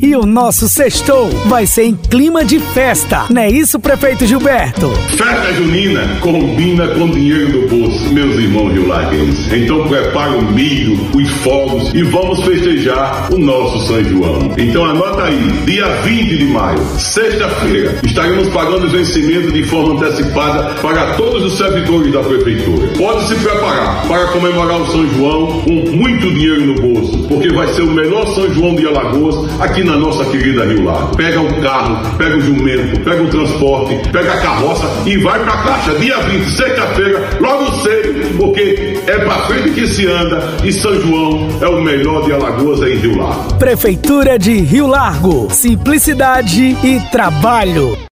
E o nosso sextou vai ser em clima de festa. Não é isso, prefeito Gilberto? Festa junina combina com dinheiro no bolso, meus irmãos rio-laguenses. Então prepara o milho, os fogos e vamos festejar o nosso São João. Então anota aí, dia 20 de maio, sexta-feira, estaremos pagando o vencimento de forma antecipada para todos os servidores da prefeitura. Pode se preparar para comemorar o São João com muito dinheiro no bolso, vai ser o melhor São João de Alagoas aqui na nossa querida Rio Lago. Pega um carro, pega o um jumento, pega o transporte, pega a carroça e vai pra caixa dia 20, sexta-feira, logo cedo, porque é pra frente que se anda e São João é o melhor de Alagoas em Rio Lago. Prefeitura de Rio Largo, simplicidade e trabalho.